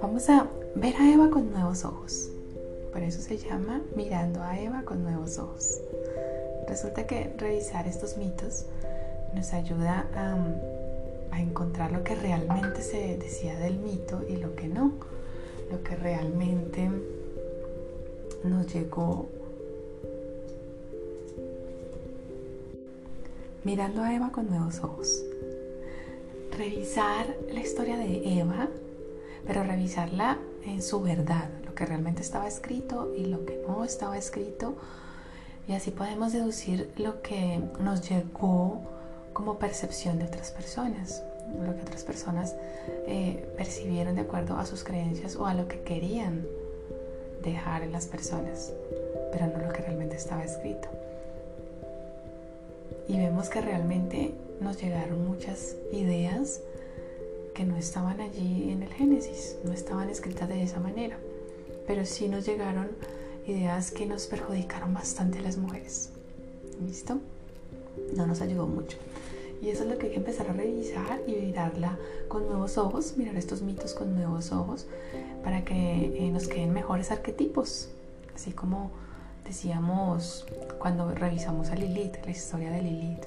Vamos a ver a Eva con nuevos ojos. Por eso se llama mirando a Eva con nuevos ojos. Resulta que revisar estos mitos nos ayuda a, encontrar lo que realmente se decía del mito y lo que no, lo que realmente nos llegó mirando a Eva con nuevos ojos. Revisar la historia de Eva, pero revisarla en su verdad, lo que realmente estaba escrito y lo que no estaba escrito. Y así podemos deducir lo que nos llegó como percepción de otras personas, lo que otras personas eh, percibieron de acuerdo a sus creencias o a lo que querían dejar en las personas, pero no lo que realmente estaba escrito. Y vemos que realmente nos llegaron muchas ideas que no estaban allí en el Génesis, no estaban escritas de esa manera, pero sí nos llegaron ideas que nos perjudicaron bastante a las mujeres. ¿Listo? No nos ayudó mucho. Y eso es lo que hay que empezar a revisar y mirarla con nuevos ojos, mirar estos mitos con nuevos ojos, para que eh, nos queden mejores arquetipos. Así como decíamos cuando revisamos a Lilith, la historia de Lilith,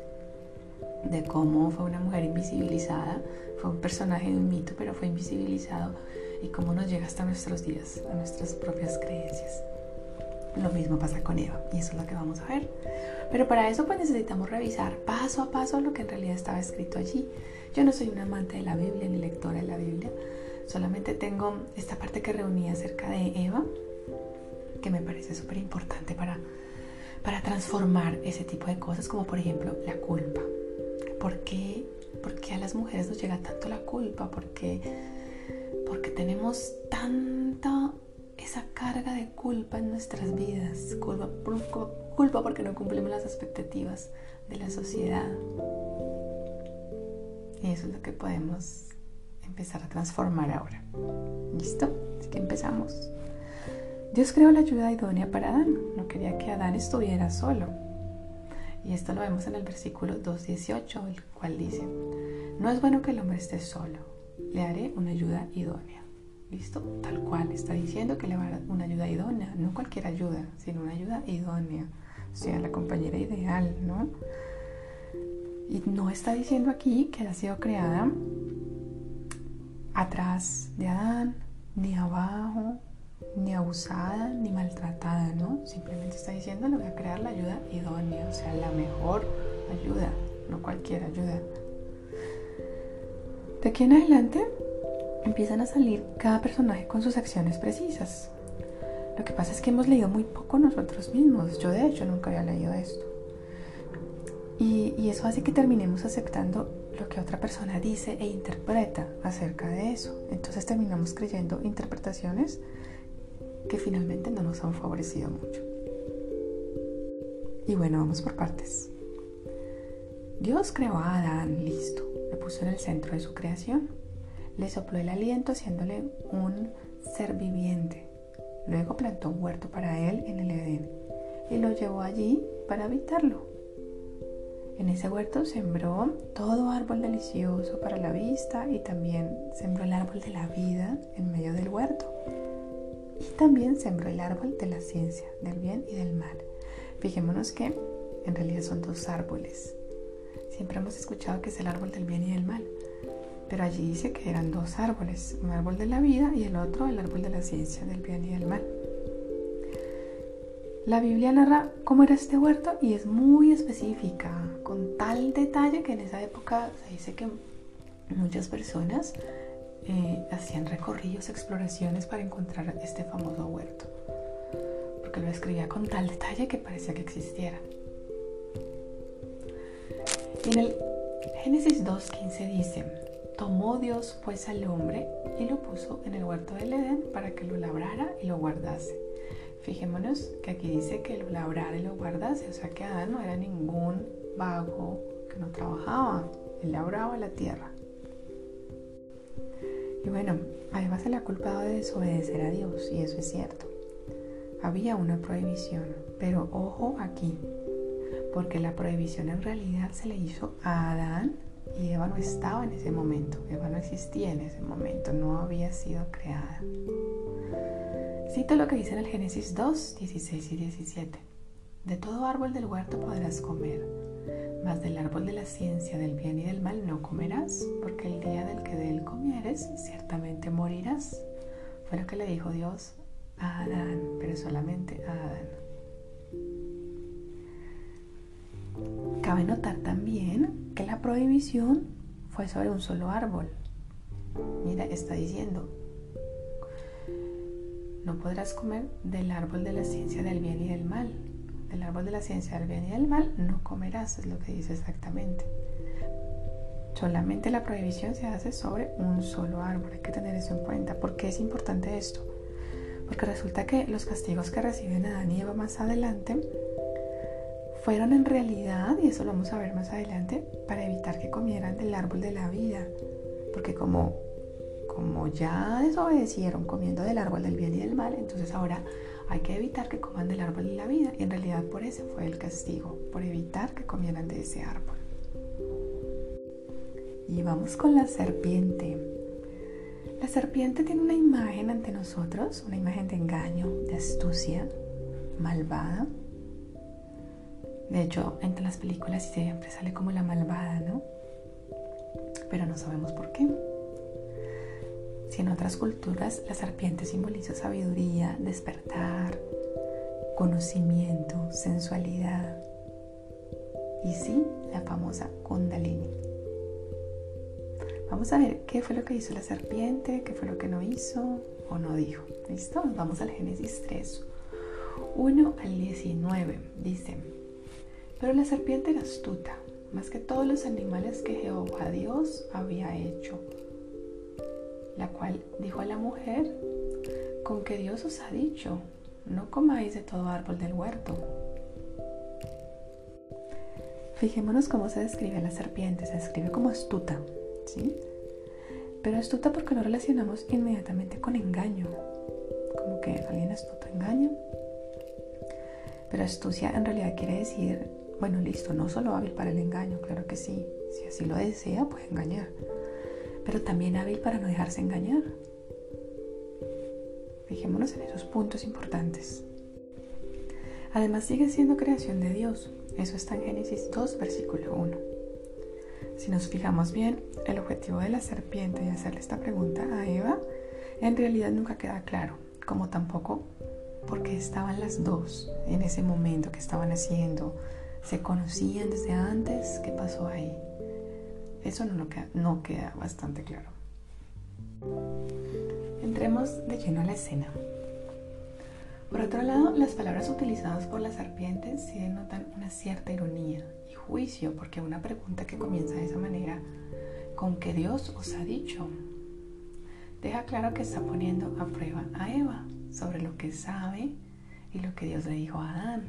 de cómo fue una mujer invisibilizada, fue un personaje de un mito, pero fue invisibilizado y cómo nos llega hasta nuestros días, a nuestras propias creencias. Lo mismo pasa con Eva y eso es lo que vamos a ver. Pero para eso pues necesitamos revisar paso a paso lo que en realidad estaba escrito allí. Yo no soy una amante de la Biblia ni lectora de la Biblia, solamente tengo esta parte que reuní acerca de Eva, que me parece súper importante para, para transformar ese tipo de cosas, como por ejemplo la culpa. ¿Por qué, ¿Por qué a las mujeres nos llega tanto la culpa? ¿Por qué, porque tenemos tanta esa carga de culpa en nuestras vidas, culpa, culpa porque no cumplimos las expectativas de la sociedad. Y eso es lo que podemos empezar a transformar ahora. ¿Listo? Así que empezamos. Dios creó la ayuda idónea para Adán. No quería que Adán estuviera solo. Y esto lo vemos en el versículo 2.18, el cual dice, no es bueno que el hombre esté solo, le haré una ayuda idónea. ¿Listo? Tal cual, está diciendo que le va a dar una ayuda idónea, no cualquier ayuda, sino una ayuda idónea, o sea, la compañera ideal, ¿no? Y no está diciendo aquí que ha sido creada atrás de Adán, ni abajo, ni abusada, ni maltratada, ¿no? Simplemente está diciendo, le voy a crear la ayuda idónea, o sea, la mejor ayuda, no cualquier ayuda. De aquí en adelante empiezan a salir cada personaje con sus acciones precisas. Lo que pasa es que hemos leído muy poco nosotros mismos. Yo de hecho nunca había leído esto. Y, y, eso hace que terminemos aceptando lo que otra persona dice e interpreta acerca de eso. Entonces terminamos creyendo interpretaciones que finalmente no nos han favorecido mucho. Y bueno, vamos por partes. Dios creó a Adán, listo, le puso en el centro de su creación le sopló el aliento haciéndole un ser viviente. Luego plantó un huerto para él en el Edén y lo llevó allí para habitarlo. En ese huerto sembró todo árbol delicioso para la vista y también sembró el árbol de la vida en medio del huerto. También sembró el árbol de la ciencia, del bien y del mal. Fijémonos que en realidad son dos árboles. Siempre hemos escuchado que es el árbol del bien y del mal pero allí dice que eran dos árboles, un árbol de la vida y el otro el árbol de la ciencia, del bien y del mal. La Biblia narra cómo era este huerto y es muy específica, con tal detalle que en esa época se dice que muchas personas eh, hacían recorridos, exploraciones para encontrar este famoso huerto, porque lo escribía con tal detalle que parecía que existiera. en el Génesis 2.15 dice, Tomó Dios pues al hombre y lo puso en el huerto del Edén para que lo labrara y lo guardase. Fijémonos que aquí dice que lo labrara y lo guardase, o sea que Adán no era ningún vago que no trabajaba, él labraba la tierra. Y bueno, además se le ha culpado de desobedecer a Dios, y eso es cierto. Había una prohibición, pero ojo aquí, porque la prohibición en realidad se le hizo a Adán y Eva no estaba en ese momento, Eva no existía en ese momento, no había sido creada. Cito lo que dice en el Génesis 2, 16 y 17. De todo árbol del huerto podrás comer, mas del árbol de la ciencia del bien y del mal no comerás, porque el día del que de él comieres ciertamente morirás. Fue lo que le dijo Dios a Adán, pero solamente a Adán. Cabe notar también que la prohibición fue sobre un solo árbol. Mira, está diciendo, no podrás comer del árbol de la ciencia del bien y del mal. Del árbol de la ciencia del bien y del mal no comerás, es lo que dice exactamente. Solamente la prohibición se hace sobre un solo árbol, hay que tener eso en cuenta. ¿Por qué es importante esto? Porque resulta que los castigos que reciben Adán y Eva más adelante fueron en realidad, y eso lo vamos a ver más adelante, para evitar que comieran del árbol de la vida. Porque como, como ya desobedecieron comiendo del árbol del bien y del mal, entonces ahora hay que evitar que coman del árbol de la vida. Y en realidad por eso fue el castigo, por evitar que comieran de ese árbol. Y vamos con la serpiente. La serpiente tiene una imagen ante nosotros, una imagen de engaño, de astucia, malvada. De hecho, entre las películas siempre sale como la malvada, ¿no? Pero no sabemos por qué. Si en otras culturas la serpiente simboliza sabiduría, despertar, conocimiento, sensualidad. Y sí, la famosa Kundalini. Vamos a ver qué fue lo que hizo la serpiente, qué fue lo que no hizo o no dijo. ¿Listo? Vamos al Génesis 3, 1 al 19. Dice, pero la serpiente era astuta, más que todos los animales que Jehová Dios había hecho, la cual dijo a la mujer, con que Dios os ha dicho, no comáis de todo árbol del huerto. Fijémonos cómo se describe a la serpiente, se describe como astuta, ¿sí? Pero astuta porque lo relacionamos inmediatamente con engaño. Como que alguien astuto engaña. Pero astucia en realidad quiere decir, bueno, listo, no solo hábil para el engaño, claro que sí. Si así lo desea, puede engañar. Pero también hábil para no dejarse engañar. Fijémonos en esos puntos importantes. Además sigue siendo creación de Dios. Eso está en Génesis 2, versículo 1. Si nos fijamos bien, el objetivo de la serpiente de hacerle esta pregunta a Eva en realidad nunca queda claro, como tampoco porque estaban las dos en ese momento que estaban haciendo, se conocían desde antes, ¿qué pasó ahí? Eso no, queda, no queda bastante claro. Entremos de lleno a la escena. Por otro lado, las palabras utilizadas por la serpiente sí denotan una cierta ironía juicio, porque una pregunta que comienza de esa manera, ¿con qué Dios os ha dicho? Deja claro que está poniendo a prueba a Eva sobre lo que sabe y lo que Dios le dijo a Adán.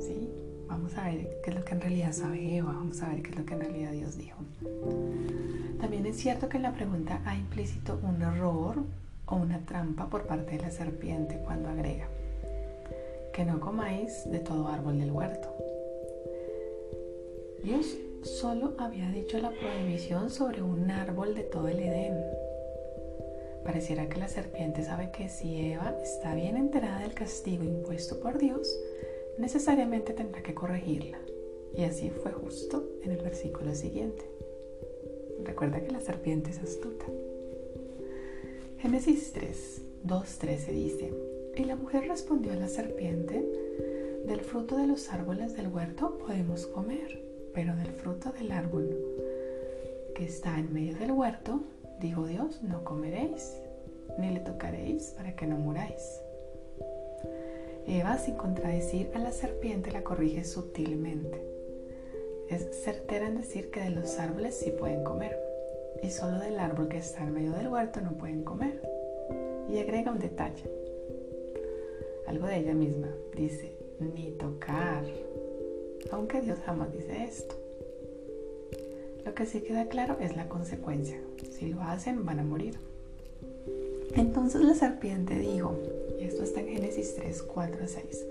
¿Sí? Vamos a ver qué es lo que en realidad sabe Eva, vamos a ver qué es lo que en realidad Dios dijo. También es cierto que en la pregunta hay implícito un error o una trampa por parte de la serpiente cuando agrega que no comáis de todo árbol del huerto. Dios solo había dicho la prohibición sobre un árbol de todo el Edén. Pareciera que la serpiente sabe que si Eva está bien enterada del castigo impuesto por Dios, necesariamente tendrá que corregirla. Y así fue justo en el versículo siguiente. Recuerda que la serpiente es astuta. Génesis 3, 2.13 dice, y la mujer respondió a la serpiente, del fruto de los árboles del huerto podemos comer pero del fruto del árbol que está en medio del huerto, dijo Dios, no comeréis, ni le tocaréis para que no muráis. Eva, sin contradecir a la serpiente, la corrige sutilmente. Es certera en decir que de los árboles sí pueden comer, y solo del árbol que está en medio del huerto no pueden comer. Y agrega un detalle, algo de ella misma. Dice, ni tocar, aunque Dios jamás dice esto. Lo que sí queda claro es la consecuencia. Si lo hacen, van a morir. Entonces la serpiente dijo, esto está en Génesis 3, 4 a 6,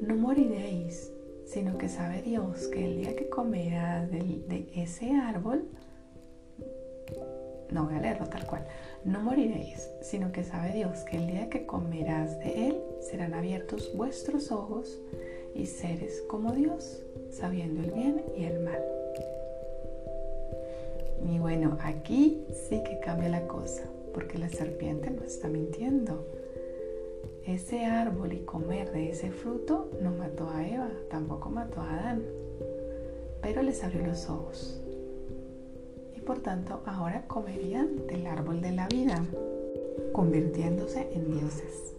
no moriréis, sino que sabe Dios que el día que comerás de, ese árbol, no voy a leerlo tal cual, no moriréis, sino que sabe Dios que el día que comerás de él serán abiertos vuestros ojos y seres como Dios, sabiendo el bien y el mal. Y bueno, aquí sí que cambia la cosa, porque la serpiente no está mintiendo. Ese árbol y comer de ese fruto no mató a Eva, tampoco mató a Adán, pero les abrió los ojos. Y por tanto ahora comerían del árbol de la vida, convirtiéndose en dioses.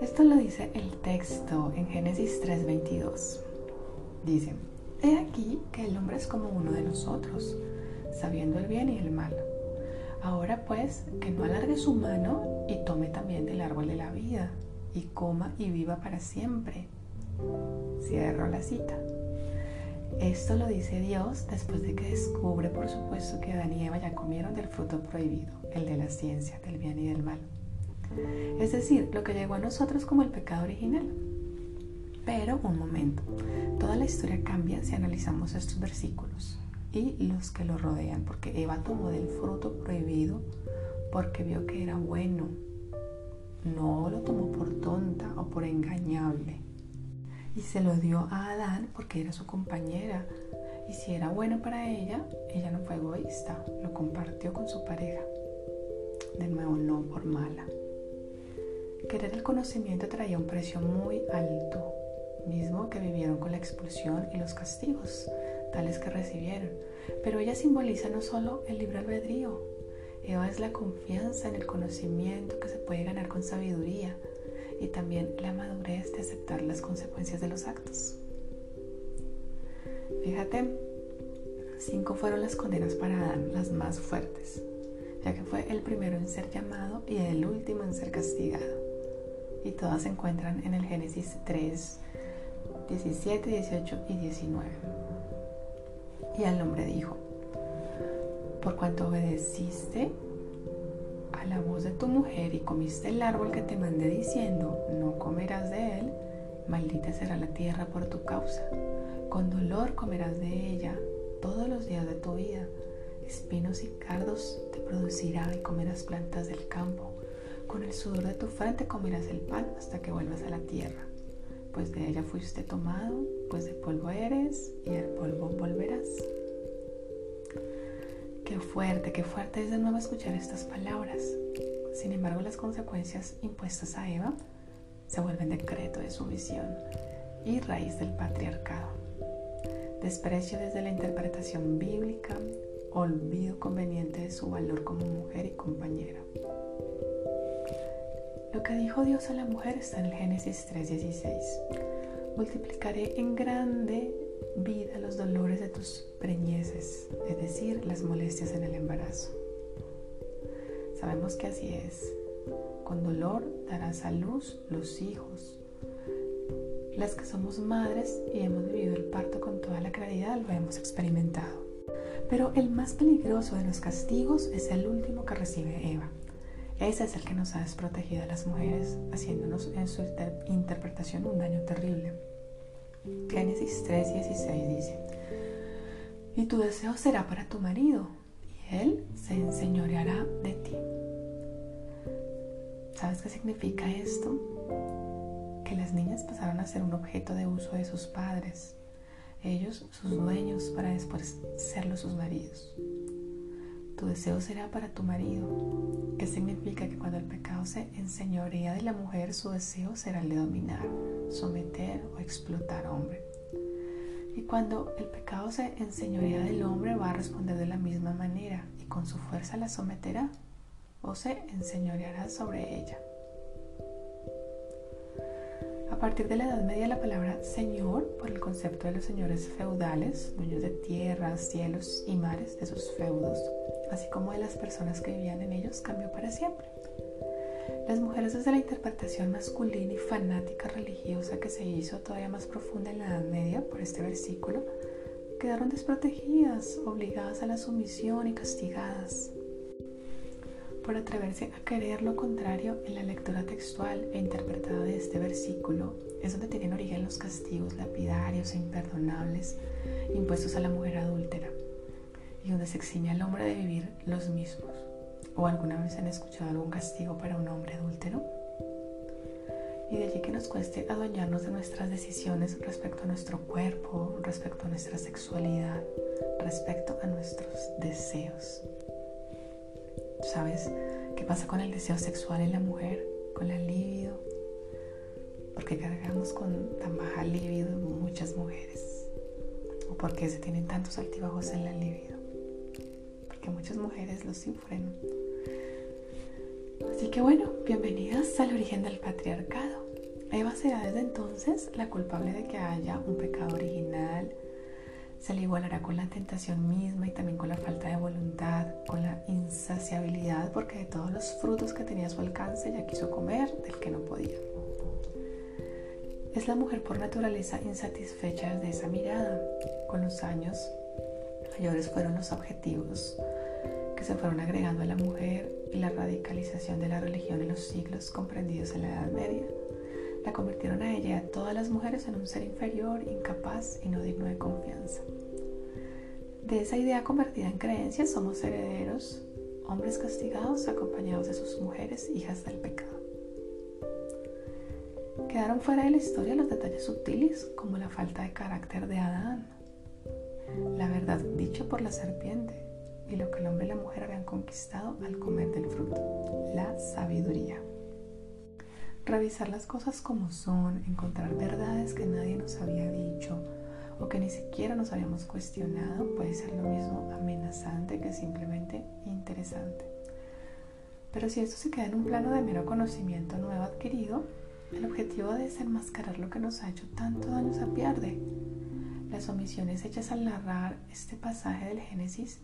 Esto lo dice el texto en Génesis 3:22. Dice, He aquí que el hombre es como uno de nosotros, sabiendo el bien y el mal. Ahora pues, que no alargue su mano y tome también del árbol de la vida, y coma y viva para siempre. Cierro la cita. Esto lo dice Dios después de que descubre, por supuesto, que Adán y Eva ya comieron del fruto prohibido, el de la ciencia, del bien y del mal. Es decir, lo que llegó a nosotros como el pecado original. Pero un momento, toda la historia cambia si analizamos estos versículos y los que lo rodean, porque Eva tomó del fruto prohibido porque vio que era bueno. No lo tomó por tonta o por engañable. Y se lo dio a Adán porque era su compañera. Y si era bueno para ella, ella no fue egoísta, lo compartió con su pareja. De nuevo, no por mala. Querer el conocimiento traía un precio muy alto mismo que vivieron con la expulsión y los castigos, tales que recibieron. Pero ella simboliza no solo el libre albedrío, Eva es la confianza en el conocimiento que se puede ganar con sabiduría y también la madurez de aceptar las consecuencias de los actos. Fíjate, cinco fueron las condenas para Adán, las más fuertes, ya que fue el primero en ser llamado y el último en ser castigado. Y todas se encuentran en el Génesis 3, 17, 18 y 19. Y al hombre dijo, por cuanto obedeciste a la voz de tu mujer y comiste el árbol que te mandé diciendo, no comerás de él, maldita será la tierra por tu causa. Con dolor comerás de ella todos los días de tu vida. Espinos y cardos te producirá y comerás plantas del campo. Con el sudor de tu frente comerás el pan hasta que vuelvas a la tierra pues de ella fuiste tomado, pues de polvo eres y el polvo volverás. Qué fuerte, qué fuerte es de nuevo escuchar estas palabras. Sin embargo, las consecuencias impuestas a Eva se vuelven decreto de sumisión y raíz del patriarcado. Desprecio desde la interpretación bíblica, olvido conveniente de su valor como mujer y compañera. Lo que dijo Dios a la mujer está en el Génesis 3:16. Multiplicaré en grande vida los dolores de tus preñeces, es decir, las molestias en el embarazo. Sabemos que así es. Con dolor darás a luz los hijos. Las que somos madres y hemos vivido el parto con toda la claridad lo hemos experimentado. Pero el más peligroso de los castigos es el último que recibe Eva, ese es el que nos ha desprotegido a las mujeres, haciéndonos en su interpretación un daño terrible. Génesis 3:16 dice, y tu deseo será para tu marido, y él se enseñoreará de ti. ¿Sabes qué significa esto? Que las niñas pasaron a ser un objeto de uso de sus padres, ellos sus dueños para después serlos sus maridos. Tu deseo será para tu marido, que significa que cuando el pecado se enseñorea de la mujer, su deseo será el de dominar, someter o explotar a hombre. Y cuando el pecado se enseñorea del hombre, va a responder de la misma manera y con su fuerza la someterá o se enseñoreará sobre ella. A partir de la Edad Media la palabra señor, por el concepto de los señores feudales, dueños de tierras, cielos y mares de sus feudos, así como de las personas que vivían en ellos, cambió para siempre. Las mujeres desde la interpretación masculina y fanática religiosa que se hizo todavía más profunda en la Edad Media por este versículo, quedaron desprotegidas, obligadas a la sumisión y castigadas. por atreverse a querer lo contrario en la lectura textual e interpretada de este versículo, es donde tienen origen los castigos lapidarios e imperdonables impuestos a la mujer adúltera y donde se exime al hombre de vivir los mismos. ¿O alguna vez han escuchado algún castigo para un hombre adúltero? Y de allí que nos cueste adueñarnos de nuestras decisiones respecto a nuestro cuerpo, respecto a nuestra sexualidad, respecto a nuestros deseos. ¿Sabes qué pasa con el deseo sexual en la mujer? Con la libido. Porque cargamos con tan baja libido muchas mujeres. O porque se tienen tantos altibajos en la libido. Porque muchas mujeres lo sufren. Bueno, bienvenidas al origen del patriarcado. Eva será desde entonces la culpable de que haya un pecado original. Se le igualará con la tentación misma y también con la falta de voluntad, con la insaciabilidad, porque de todos los frutos que tenía a su alcance ya quiso comer del que no podía. Es la mujer por naturaleza insatisfecha de esa mirada. Con los años, mayores fueron los objetivos que se fueron agregando a la mujer y la radicalización de la religión en los siglos comprendidos en la Edad Media. La convirtieron a ella y a todas las mujeres en un ser inferior, incapaz y no digno de confianza. De esa idea convertida en creencia somos herederos, hombres castigados acompañados de sus mujeres, hijas del pecado. Quedaron fuera de la historia los detalles sutiles como la falta de carácter de Adán, la verdad dicha por la serpiente, y lo que el hombre y la mujer habían conquistado al comer del fruto, la sabiduría. Revisar las cosas como son, encontrar verdades que nadie nos había dicho o que ni siquiera nos habíamos cuestionado puede ser lo mismo amenazante que simplemente interesante. Pero si esto se queda en un plano de mero conocimiento nuevo adquirido, el objetivo de desenmascarar lo que nos ha hecho tanto daño se pierde. Las omisiones hechas al narrar este pasaje del Génesis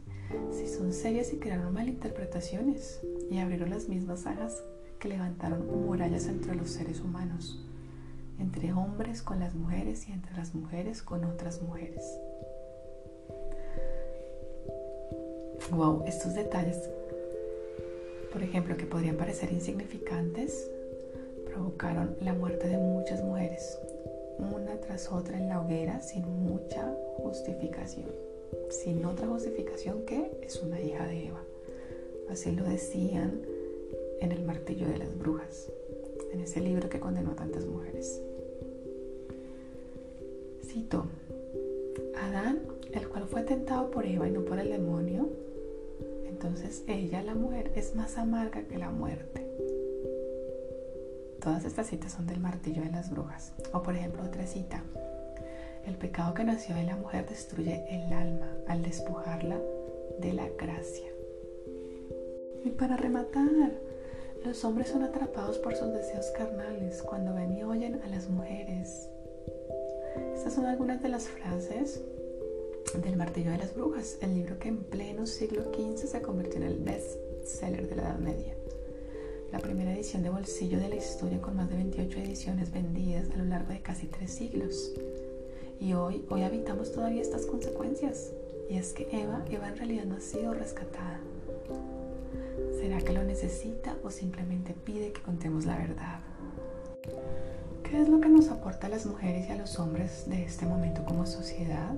si son serias y crearon malinterpretaciones y abrieron las mismas sagas que levantaron murallas entre los seres humanos, entre hombres con las mujeres y entre las mujeres con otras mujeres. Wow, estos detalles, por ejemplo, que podrían parecer insignificantes, provocaron la muerte de muchas mujeres, una tras otra en la hoguera sin mucha justificación sin otra justificación que es una hija de Eva. Así lo decían en el martillo de las brujas, en ese libro que condenó a tantas mujeres. Cito, Adán, el cual fue tentado por Eva y no por el demonio, entonces ella, la mujer, es más amarga que la muerte. Todas estas citas son del martillo de las brujas. O por ejemplo otra cita, el pecado que nació de la mujer destruye el alma al despojarla de la gracia. Y para rematar, los hombres son atrapados por sus deseos carnales cuando ven y oyen a las mujeres. Estas son algunas de las frases del Martillo de las Brujas, el libro que en pleno siglo XV se convirtió en el best seller de la Edad Media. La primera edición de bolsillo de la historia con más de 28 ediciones vendidas a lo largo de casi tres siglos. Y hoy, hoy habitamos todavía estas consecuencias. Y es que Eva, Eva en realidad no ha sido rescatada. ¿Será que lo necesita o simplemente pide que contemos la verdad? ¿Qué es lo que nos aporta a las mujeres y a los hombres de este momento como sociedad?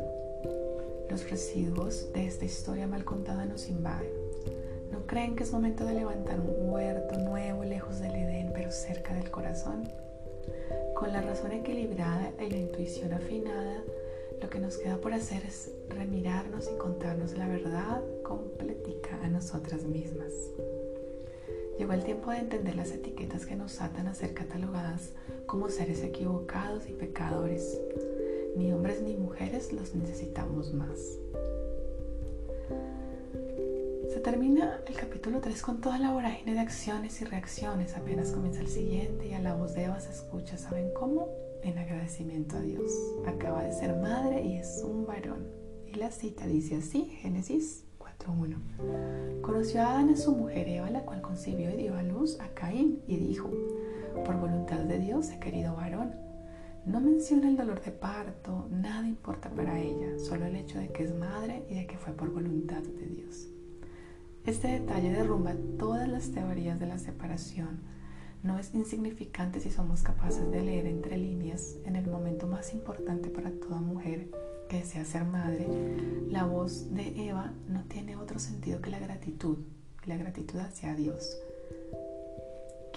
Los residuos de esta historia mal contada nos invaden. ¿No creen que es momento de levantar un huerto nuevo lejos del Edén, pero cerca del corazón? Con la razón equilibrada y la intuición afinada, lo que nos queda por hacer es remirarnos y contarnos la verdad completica a nosotras mismas. Llegó el tiempo de entender las etiquetas que nos atan a ser catalogadas como seres equivocados y pecadores. Ni hombres ni mujeres los necesitamos más termina el capítulo 3 con toda la vorágine de acciones y reacciones. Apenas comienza el siguiente y a la voz de Eva se escucha, ¿saben cómo? En agradecimiento a Dios. Acaba de ser madre y es un varón. Y la cita dice así, Génesis 4.1. Conoció a Adán a su mujer Eva, la cual concibió y dio a luz a Caín y dijo, por voluntad de Dios he querido varón. No menciona el dolor de parto, nada importa para ella, solo el hecho de que es madre y de que fue por voluntad de Dios. Este detalle derrumba todas las teorías de la separación. No es insignificante si somos capaces de leer entre líneas en el momento más importante para toda mujer que desea ser madre. La voz de Eva no tiene otro sentido que la gratitud, la gratitud hacia Dios.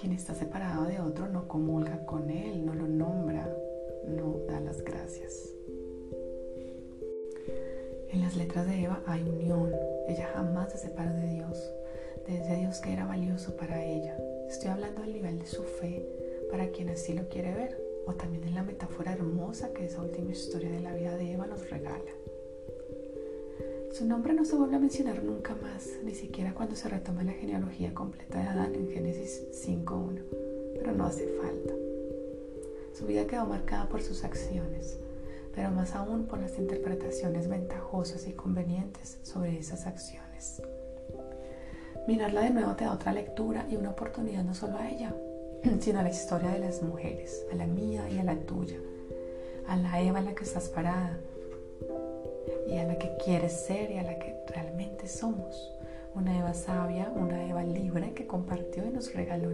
Quien está separado de otro no comulga con él, no lo nombra, no da las gracias. En las letras de Eva hay unión. Ella jamás se separó de Dios, desde Dios que era valioso para ella. Estoy hablando del nivel de su fe para quien así lo quiere ver, o también en la metáfora hermosa que esa última historia de la vida de Eva nos regala. Su nombre no se vuelve a mencionar nunca más, ni siquiera cuando se retoma la genealogía completa de Adán en Génesis 5.1, pero no hace falta. Su vida quedó marcada por sus acciones, pero más aún por las interpretaciones ventajosas y convenientes sobre esas acciones. Mirarla de nuevo te da otra lectura y una oportunidad no solo a ella, sino a la historia de las mujeres, a la mía y a la tuya, a la Eva en la que estás parada y a la que quieres ser y a la que realmente somos. Una Eva sabia, una Eva libre que compartió y nos regaló a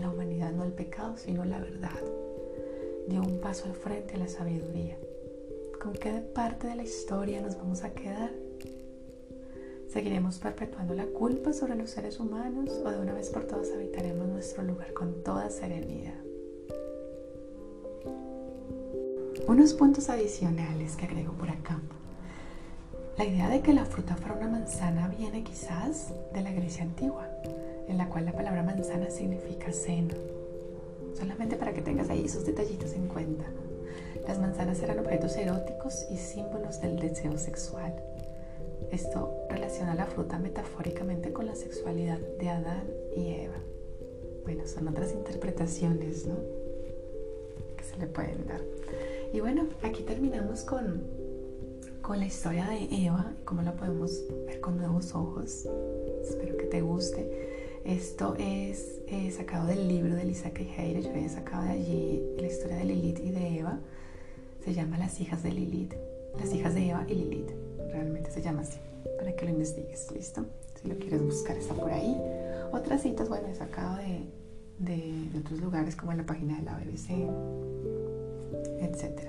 la humanidad no el pecado, sino la verdad dio un paso al frente a la sabiduría. ¿Con qué parte de la historia nos vamos a quedar? ¿Seguiremos perpetuando la culpa sobre los seres humanos o de una vez por todas habitaremos nuestro lugar con toda serenidad? Unos puntos adicionales que agrego por acá. La idea de que la fruta fuera una manzana viene quizás de la Grecia antigua, en la cual la palabra manzana significa seno solamente para que tengas ahí esos detallitos en cuenta. Las manzanas eran objetos eróticos y símbolos del deseo sexual. Esto relaciona la fruta metafóricamente con la sexualidad de Adán y Eva. Bueno, son otras interpretaciones, ¿no? Que se le pueden dar. Y bueno, aquí terminamos con, con la historia de Eva cómo la podemos ver con nuevos ojos. Espero que te guste. Esto es sacado del libro de Lisa K. Yo he sacado de allí la historia de Lilith y de Eva. Se llama Las hijas de Lilith. Las hijas de Eva y Lilith. Realmente se llama así. Para que lo investigues. ¿Listo? Si lo quieres buscar, está por ahí. Otras citas, bueno, he sacado de, de, otros lugares como en la página de la BBC, etc.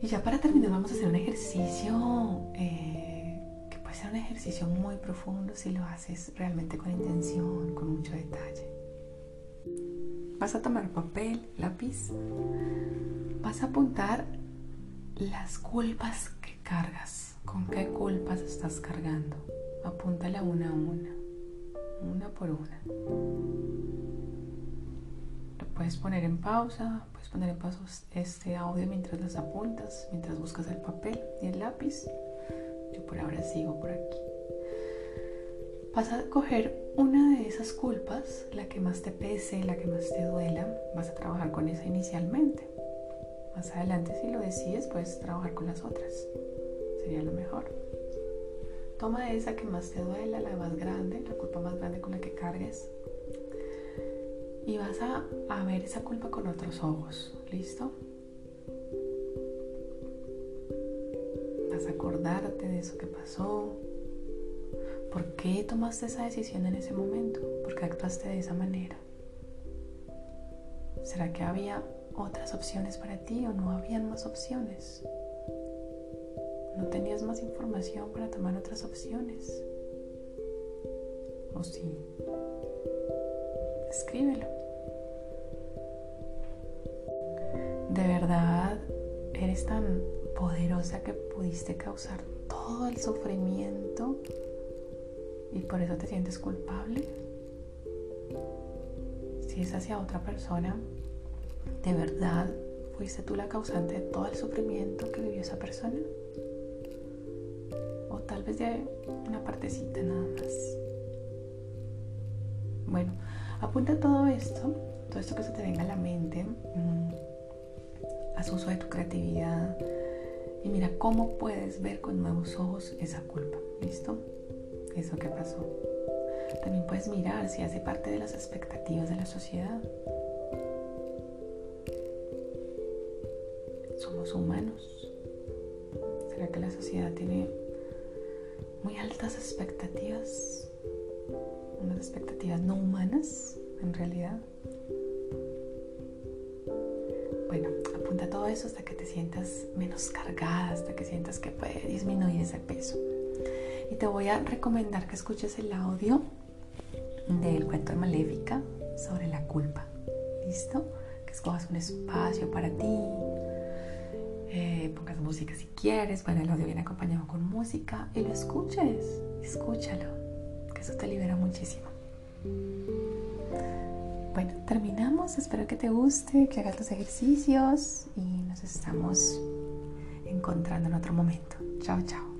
Y ya para terminar, vamos a hacer un ejercicio. Eh, un ejercicio muy profundo si lo haces realmente con intención, con mucho detalle. Vas a tomar papel, lápiz, vas a apuntar las culpas que cargas, con qué culpas estás cargando. Apúntala una a una, una por una. Lo puedes poner en pausa, puedes poner en pausa este audio mientras las apuntas, mientras buscas el papel y el lápiz por ahora sigo por aquí. Vas a coger una de esas culpas, la que más te pese, la que más te duela, vas a trabajar con esa inicialmente. Más adelante, si lo decides, puedes trabajar con las otras. Sería lo mejor. Toma esa que más te duela, la más grande, la culpa más grande con la que cargues. Y vas a, ver esa culpa con otros ojos. ¿Listo? Acordarte de eso que pasó. ¿Por qué tomaste esa decisión en ese momento? ¿Por qué actuaste de esa manera? ¿Será que había otras opciones para ti o no habían más opciones? ¿No tenías más información para tomar otras opciones? ¿O sí? Escríbelo. ¿De verdad eres tan poderosa que pudiste causar todo el sufrimiento y por eso te sientes culpable? Si es hacia otra persona, ¿de verdad fuiste tú la causante de todo el sufrimiento que vivió esa persona? O tal vez de una partecita nada más. Bueno, apunta todo esto, todo esto que se te venga a la mente. Mm, haz uso de tu creatividad, y mira cómo puedes ver con nuevos ojos esa culpa. ¿Listo? Eso que pasó. También puedes mirar si hace parte de las expectativas de la sociedad. Somos humanos. ¿Será que la sociedad tiene muy altas expectativas, unas expectativas no humanas en realidad. Bueno, apunta todo eso hasta que te sientas menos cargada, hasta que sientas que puede disminuir ese peso. Y te voy a recomendar que escuches el audio del cuento de Maléfica sobre la culpa. ¿Listo? Que escojas un espacio para ti, eh, pongas música si quieres, bueno, el audio viene acompañado con música y lo escuches, escúchalo, que eso te libera muchísimo. Bueno, terminamos, espero que te guste, que hagas los ejercicios y nos estamos encontrando en otro momento. Chao, chao.